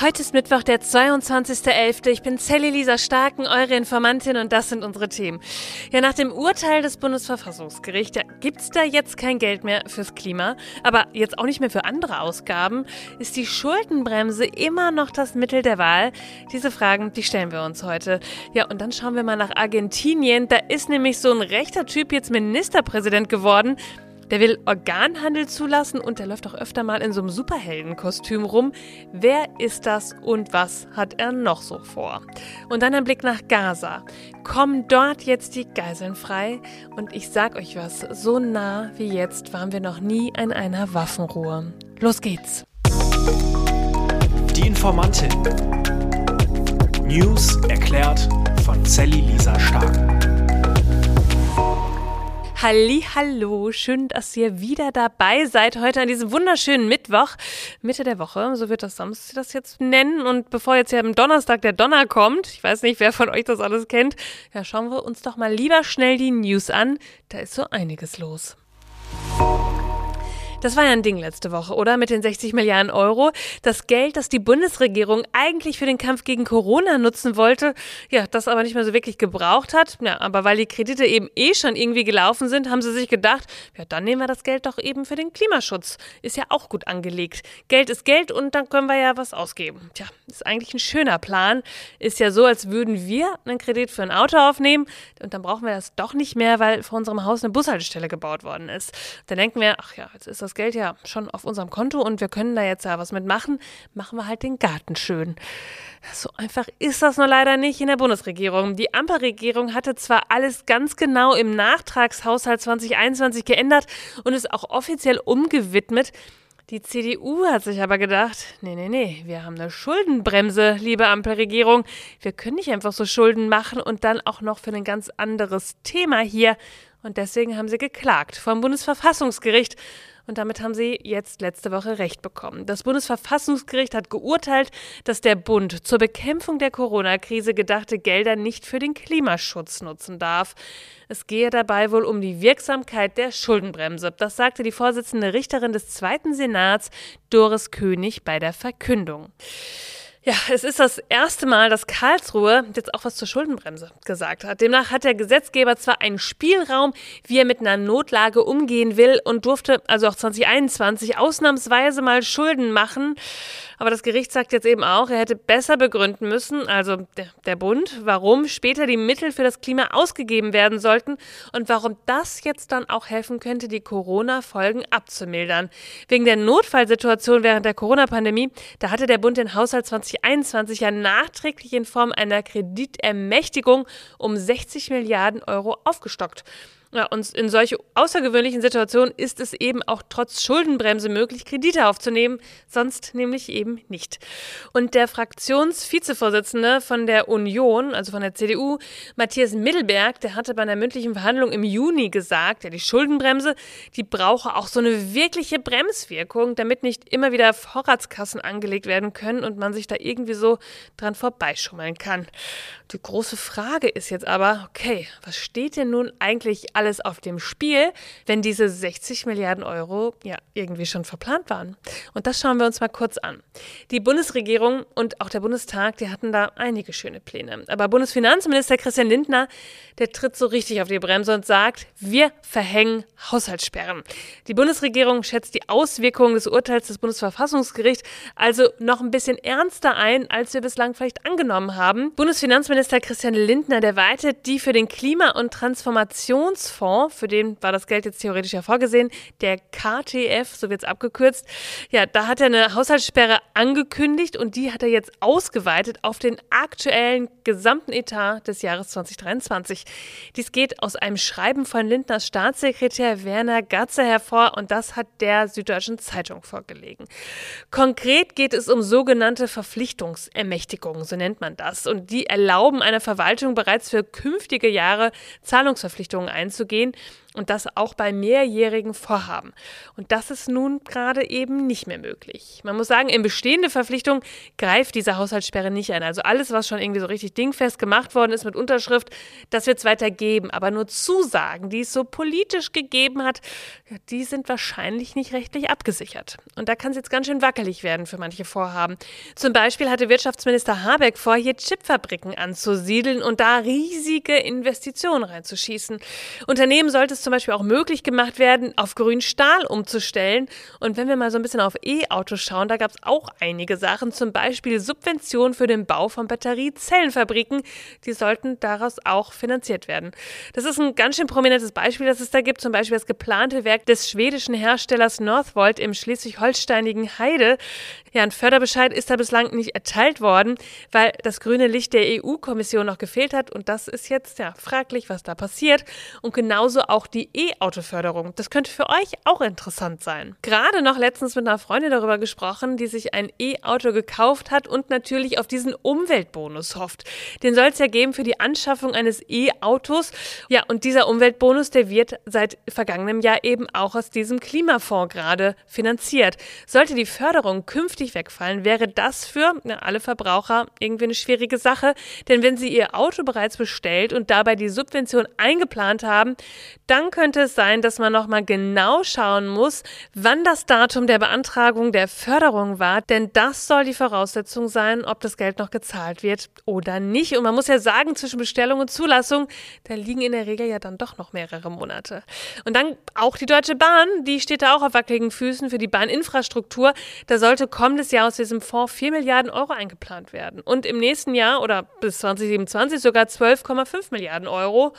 Heute ist Mittwoch, der 22.11. Ich bin Sally Lisa Starken, eure Informantin und das sind unsere Themen. Ja, nach dem Urteil des Bundesverfassungsgerichts ja, gibt's da jetzt kein Geld mehr fürs Klima, aber jetzt auch nicht mehr für andere Ausgaben. Ist die Schuldenbremse immer noch das Mittel der Wahl? Diese Fragen, die stellen wir uns heute. Ja, und dann schauen wir mal nach Argentinien. Da ist nämlich so ein rechter Typ jetzt Ministerpräsident geworden. Der will Organhandel zulassen und der läuft auch öfter mal in so einem Superheldenkostüm rum. Wer ist das und was hat er noch so vor? Und dann ein Blick nach Gaza. Kommen dort jetzt die Geiseln frei? Und ich sag euch was, so nah wie jetzt waren wir noch nie in einer Waffenruhe. Los geht's. Die Informantin. News erklärt von Sally Lisa Stark. Hallo, schön, dass ihr wieder dabei seid heute an diesem wunderschönen Mittwoch, Mitte der Woche, so wird das Samstag das jetzt nennen. Und bevor jetzt ja am Donnerstag der Donner kommt, ich weiß nicht, wer von euch das alles kennt, ja, schauen wir uns doch mal lieber schnell die News an. Da ist so einiges los. Das war ja ein Ding letzte Woche, oder? Mit den 60 Milliarden Euro. Das Geld, das die Bundesregierung eigentlich für den Kampf gegen Corona nutzen wollte, ja, das aber nicht mehr so wirklich gebraucht hat. Ja, aber weil die Kredite eben eh schon irgendwie gelaufen sind, haben sie sich gedacht, ja, dann nehmen wir das Geld doch eben für den Klimaschutz. Ist ja auch gut angelegt. Geld ist Geld und dann können wir ja was ausgeben. Tja, ist eigentlich ein schöner Plan. Ist ja so, als würden wir einen Kredit für ein Auto aufnehmen und dann brauchen wir das doch nicht mehr, weil vor unserem Haus eine Bushaltestelle gebaut worden ist. Dann denken wir, ach ja, jetzt ist das Geld ja schon auf unserem Konto und wir können da jetzt ja was mitmachen, machen wir halt den Garten schön. So einfach ist das nur leider nicht in der Bundesregierung. Die Ampelregierung hatte zwar alles ganz genau im Nachtragshaushalt 2021 geändert und es auch offiziell umgewidmet, die CDU hat sich aber gedacht, nee, nee, nee, wir haben eine Schuldenbremse, liebe Ampelregierung. Wir können nicht einfach so Schulden machen und dann auch noch für ein ganz anderes Thema hier. Und deswegen haben sie geklagt vom Bundesverfassungsgericht. Und damit haben sie jetzt letzte Woche Recht bekommen. Das Bundesverfassungsgericht hat geurteilt, dass der Bund zur Bekämpfung der Corona-Krise gedachte Gelder nicht für den Klimaschutz nutzen darf. Es gehe dabei wohl um die Wirksamkeit der Schuldenbremse. Das sagte die Vorsitzende Richterin des Zweiten Senats, Doris König, bei der Verkündung. Ja, es ist das erste Mal, dass Karlsruhe jetzt auch was zur Schuldenbremse gesagt hat. Demnach hat der Gesetzgeber zwar einen Spielraum, wie er mit einer Notlage umgehen will und durfte also auch 2021 ausnahmsweise mal Schulden machen. Aber das Gericht sagt jetzt eben auch, er hätte besser begründen müssen, also der, der Bund, warum später die Mittel für das Klima ausgegeben werden sollten und warum das jetzt dann auch helfen könnte, die Corona-Folgen abzumildern. Wegen der Notfallsituation während der Corona-Pandemie, da hatte der Bund den Haushalt 2021 ja nachträglich in Form einer Kreditermächtigung um 60 Milliarden Euro aufgestockt. Ja, und in solche außergewöhnlichen Situationen ist es eben auch trotz Schuldenbremse möglich, Kredite aufzunehmen, sonst nämlich eben nicht. Und der Fraktionsvizevorsitzende von der Union, also von der CDU, Matthias Mittelberg, der hatte bei einer mündlichen Verhandlung im Juni gesagt, ja, die Schuldenbremse, die brauche auch so eine wirkliche Bremswirkung, damit nicht immer wieder Vorratskassen angelegt werden können und man sich da irgendwie so dran vorbeischummeln kann. Die große Frage ist jetzt aber, okay, was steht denn nun eigentlich alles alles auf dem Spiel, wenn diese 60 Milliarden Euro ja irgendwie schon verplant waren. Und das schauen wir uns mal kurz an. Die Bundesregierung und auch der Bundestag, die hatten da einige schöne Pläne. Aber Bundesfinanzminister Christian Lindner, der tritt so richtig auf die Bremse und sagt, wir verhängen Haushaltssperren. Die Bundesregierung schätzt die Auswirkungen des Urteils des Bundesverfassungsgerichts also noch ein bisschen ernster ein, als wir bislang vielleicht angenommen haben. Bundesfinanzminister Christian Lindner, der weitet die für den Klima- und Transformations Fonds, für den war das Geld jetzt theoretisch ja vorgesehen, der KTF, so wird es abgekürzt. Ja, da hat er eine Haushaltssperre angekündigt und die hat er jetzt ausgeweitet auf den aktuellen gesamten Etat des Jahres 2023. Dies geht aus einem Schreiben von Lindners Staatssekretär Werner Gatze hervor und das hat der Süddeutschen Zeitung vorgelegen. Konkret geht es um sogenannte Verpflichtungsermächtigungen, so nennt man das. Und die erlauben einer Verwaltung bereits für künftige Jahre Zahlungsverpflichtungen einzugehen einzugehen. Und das auch bei mehrjährigen Vorhaben. Und das ist nun gerade eben nicht mehr möglich. Man muss sagen, in bestehende Verpflichtungen greift diese Haushaltssperre nicht ein. Also alles, was schon irgendwie so richtig dingfest gemacht worden ist mit Unterschrift, das wird es weiter geben. Aber nur Zusagen, die es so politisch gegeben hat, die sind wahrscheinlich nicht rechtlich abgesichert. Und da kann es jetzt ganz schön wackelig werden für manche Vorhaben. Zum Beispiel hatte Wirtschaftsminister Habeck vor, hier Chipfabriken anzusiedeln und da riesige Investitionen reinzuschießen. Unternehmen sollte es zum Beispiel auch möglich gemacht werden, auf grünen Stahl umzustellen. Und wenn wir mal so ein bisschen auf E-Autos schauen, da gab es auch einige Sachen, zum Beispiel Subventionen für den Bau von Batteriezellenfabriken. Die sollten daraus auch finanziert werden. Das ist ein ganz schön prominentes Beispiel, das es da gibt. Zum Beispiel das geplante Werk des schwedischen Herstellers Northvolt im schleswig-holsteinigen Heide. Ja, ein Förderbescheid ist da bislang nicht erteilt worden, weil das grüne Licht der EU-Kommission noch gefehlt hat. Und das ist jetzt ja fraglich, was da passiert. Und genauso auch die E-Auto-Förderung. Das könnte für euch auch interessant sein. Gerade noch letztens mit einer Freundin darüber gesprochen, die sich ein E-Auto gekauft hat und natürlich auf diesen Umweltbonus hofft. Den soll es ja geben für die Anschaffung eines E-Autos. Ja, und dieser Umweltbonus, der wird seit vergangenem Jahr eben auch aus diesem Klimafonds gerade finanziert. Sollte die Förderung künftig wegfallen, wäre das für ja, alle Verbraucher irgendwie eine schwierige Sache. Denn wenn sie ihr Auto bereits bestellt und dabei die Subvention eingeplant haben, dann könnte es sein, dass man nochmal genau schauen muss, wann das Datum der Beantragung der Förderung war, denn das soll die Voraussetzung sein, ob das Geld noch gezahlt wird oder nicht. Und man muss ja sagen, zwischen Bestellung und Zulassung, da liegen in der Regel ja dann doch noch mehrere Monate. Und dann auch die Deutsche Bahn, die steht da auch auf wackeligen Füßen für die Bahninfrastruktur. Da sollte kommendes Jahr aus diesem Fonds 4 Milliarden Euro eingeplant werden. Und im nächsten Jahr oder bis 2027 sogar 12,5 Milliarden Euro.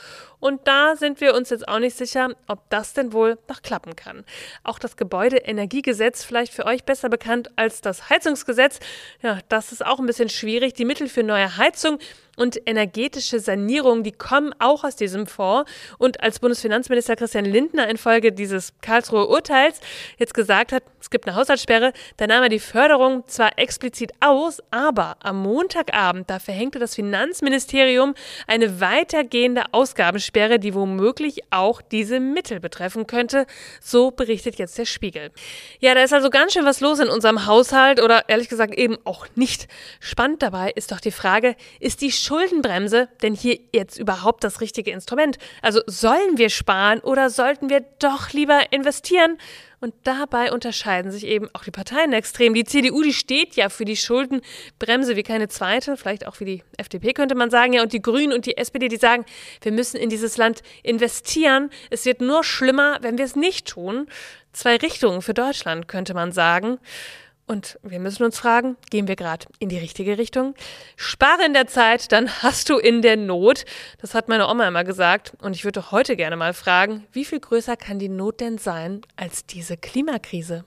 Und da sind wir uns jetzt auch nicht sicher, ob das denn wohl noch klappen kann. Auch das Gebäudeenergiegesetz, vielleicht für euch besser bekannt als das Heizungsgesetz, ja, das ist auch ein bisschen schwierig. Die Mittel für neue Heizung und energetische Sanierung, die kommen auch aus diesem Fonds. Und als Bundesfinanzminister Christian Lindner infolge dieses Karlsruher Urteils jetzt gesagt hat, es gibt eine Haushaltssperre, da nahm er die Förderung zwar explizit aus, aber am Montagabend, da verhängte das Finanzministerium eine weitergehende Ausgabensperre, die womöglich auch diese Mittel betreffen könnte. So berichtet jetzt der Spiegel. Ja, da ist also ganz schön was los in unserem Haushalt oder ehrlich gesagt eben auch nicht. Spannend dabei ist doch die Frage, ist die Schuldenbremse denn hier jetzt überhaupt das richtige Instrument? Also sollen wir sparen oder sollten wir doch lieber investieren? Und dabei unterscheiden sich eben auch die Parteien extrem. Die CDU, die steht ja für die Schuldenbremse wie keine zweite, vielleicht auch wie die FDP könnte man sagen, ja, und die Grünen und die SPD, die sagen, wir müssen in dieses Land investieren. Es wird nur schlimmer, wenn wir es nicht tun. Zwei Richtungen für Deutschland, könnte man sagen. Und wir müssen uns fragen, gehen wir gerade in die richtige Richtung? Spare in der Zeit, dann hast du in der Not. Das hat meine Oma immer gesagt. Und ich würde heute gerne mal fragen, wie viel größer kann die Not denn sein als diese Klimakrise?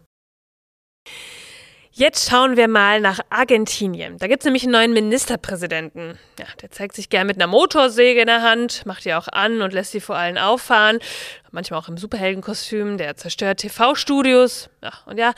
Jetzt schauen wir mal nach Argentinien. Da gibt es nämlich einen neuen Ministerpräsidenten. Ja, der zeigt sich gern mit einer Motorsäge in der Hand, macht die auch an und lässt sie vor allen auffahren. Manchmal auch im Superheldenkostüm. Der zerstört TV-Studios. Ja, und ja,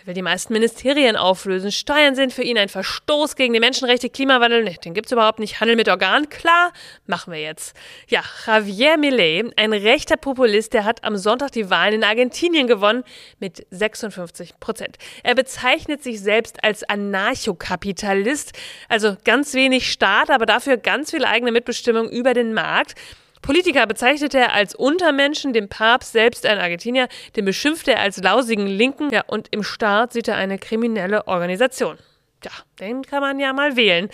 er will die meisten Ministerien auflösen. Steuern sind für ihn ein Verstoß gegen die Menschenrechte, Klimawandel. Nee, den gibt's überhaupt nicht. Handel mit Organen? Klar, machen wir jetzt. Ja, Javier Millet, ein rechter Populist, der hat am Sonntag die Wahlen in Argentinien gewonnen mit 56 Prozent. Er bezeichnet sich selbst als Anarchokapitalist, also ganz wenig Staat, aber dafür ganz viel eigene Mitbestimmung über den Markt. Politiker bezeichnete er als Untermenschen, den Papst selbst ein Argentinier, den beschimpfte er als lausigen Linken, ja, und im Staat sieht er eine kriminelle Organisation. Ja, den kann man ja mal wählen.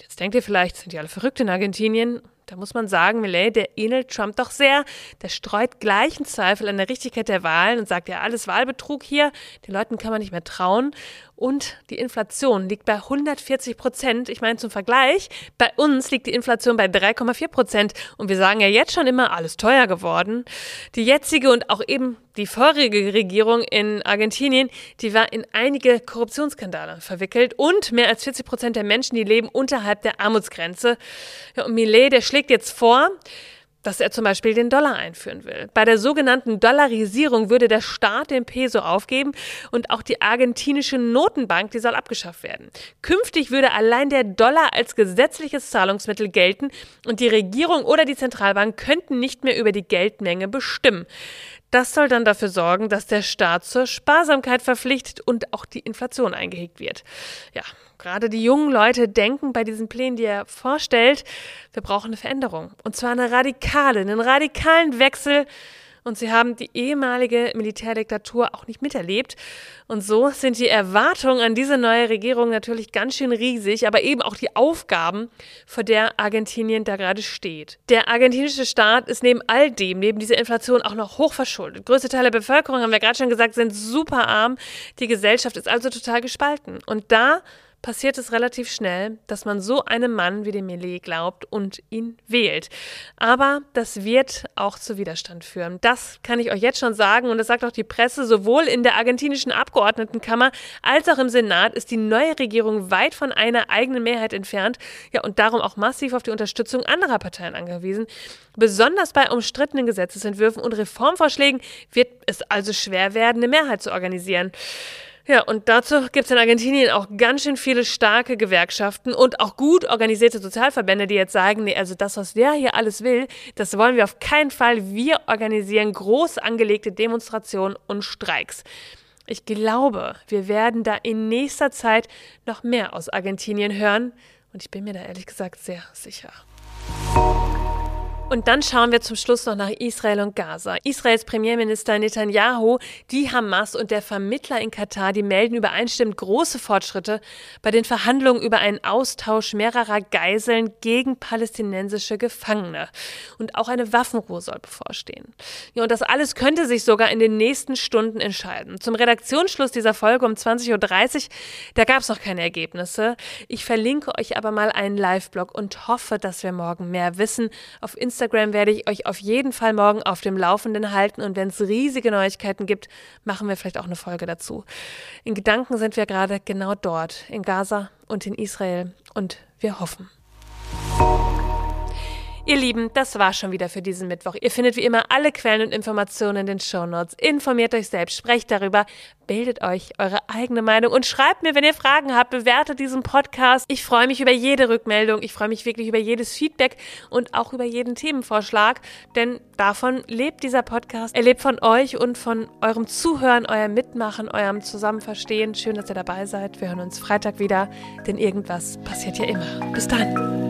Jetzt denkt ihr vielleicht, sind die alle verrückt in Argentinien? Da muss man sagen, Millet, der ähnelt Trump doch sehr. Der streut gleichen Zweifel an der Richtigkeit der Wahlen und sagt ja, alles Wahlbetrug hier. Den Leuten kann man nicht mehr trauen. Und die Inflation liegt bei 140 Prozent. Ich meine zum Vergleich, bei uns liegt die Inflation bei 3,4 Prozent. Und wir sagen ja jetzt schon immer, alles teuer geworden. Die jetzige und auch eben die vorige Regierung in Argentinien, die war in einige Korruptionsskandale verwickelt. Und mehr als 40 Prozent der Menschen, die leben unterhalb der Armutsgrenze. Ja, und Millet, der schlägt jetzt vor, dass er zum Beispiel den Dollar einführen will. Bei der sogenannten Dollarisierung würde der Staat den Peso aufgeben und auch die argentinische Notenbank, die soll abgeschafft werden. Künftig würde allein der Dollar als gesetzliches Zahlungsmittel gelten und die Regierung oder die Zentralbank könnten nicht mehr über die Geldmenge bestimmen. Das soll dann dafür sorgen, dass der Staat zur Sparsamkeit verpflichtet und auch die Inflation eingehegt wird. Ja, gerade die jungen Leute denken bei diesen Plänen, die er vorstellt, wir brauchen eine Veränderung. Und zwar eine radikale, einen radikalen Wechsel und sie haben die ehemalige Militärdiktatur auch nicht miterlebt. Und so sind die Erwartungen an diese neue Regierung natürlich ganz schön riesig, aber eben auch die Aufgaben, vor der Argentinien da gerade steht. Der argentinische Staat ist neben all dem, neben dieser Inflation auch noch hoch verschuldet. Größte Teil der Bevölkerung, haben wir gerade schon gesagt, sind super arm. Die Gesellschaft ist also total gespalten. Und da passiert es relativ schnell, dass man so einem Mann wie dem Millet glaubt und ihn wählt. Aber das wird auch zu Widerstand führen. Das kann ich euch jetzt schon sagen und das sagt auch die Presse. Sowohl in der argentinischen Abgeordnetenkammer als auch im Senat ist die neue Regierung weit von einer eigenen Mehrheit entfernt. Ja, und darum auch massiv auf die Unterstützung anderer Parteien angewiesen. Besonders bei umstrittenen Gesetzesentwürfen und Reformvorschlägen wird es also schwer werden, eine Mehrheit zu organisieren. Ja, und dazu gibt es in Argentinien auch ganz schön viele starke Gewerkschaften und auch gut organisierte Sozialverbände, die jetzt sagen, nee, also das, was der hier alles will, das wollen wir auf keinen Fall. Wir organisieren groß angelegte Demonstrationen und Streiks. Ich glaube, wir werden da in nächster Zeit noch mehr aus Argentinien hören und ich bin mir da ehrlich gesagt sehr sicher. Und dann schauen wir zum Schluss noch nach Israel und Gaza. Israels Premierminister Netanyahu, die Hamas und der Vermittler in Katar, die melden übereinstimmend große Fortschritte bei den Verhandlungen über einen Austausch mehrerer Geiseln gegen palästinensische Gefangene. Und auch eine Waffenruhe soll bevorstehen. Ja, und das alles könnte sich sogar in den nächsten Stunden entscheiden. Zum Redaktionsschluss dieser Folge um 20.30 Uhr, da gab es noch keine Ergebnisse. Ich verlinke euch aber mal einen Live-Blog und hoffe, dass wir morgen mehr wissen. Auf Instagram Instagram werde ich euch auf jeden Fall morgen auf dem Laufenden halten und wenn es riesige Neuigkeiten gibt, machen wir vielleicht auch eine Folge dazu. In Gedanken sind wir gerade genau dort, in Gaza und in Israel und wir hoffen. Ihr Lieben, das war schon wieder für diesen Mittwoch. Ihr findet wie immer alle Quellen und Informationen in den Shownotes. Informiert euch selbst, sprecht darüber, bildet euch eure eigene Meinung und schreibt mir, wenn ihr Fragen habt, bewertet diesen Podcast. Ich freue mich über jede Rückmeldung, ich freue mich wirklich über jedes Feedback und auch über jeden Themenvorschlag, denn davon lebt dieser Podcast. Er lebt von euch und von eurem Zuhören, eurem Mitmachen, eurem Zusammenverstehen. Schön, dass ihr dabei seid. Wir hören uns Freitag wieder, denn irgendwas passiert ja immer. Bis dann.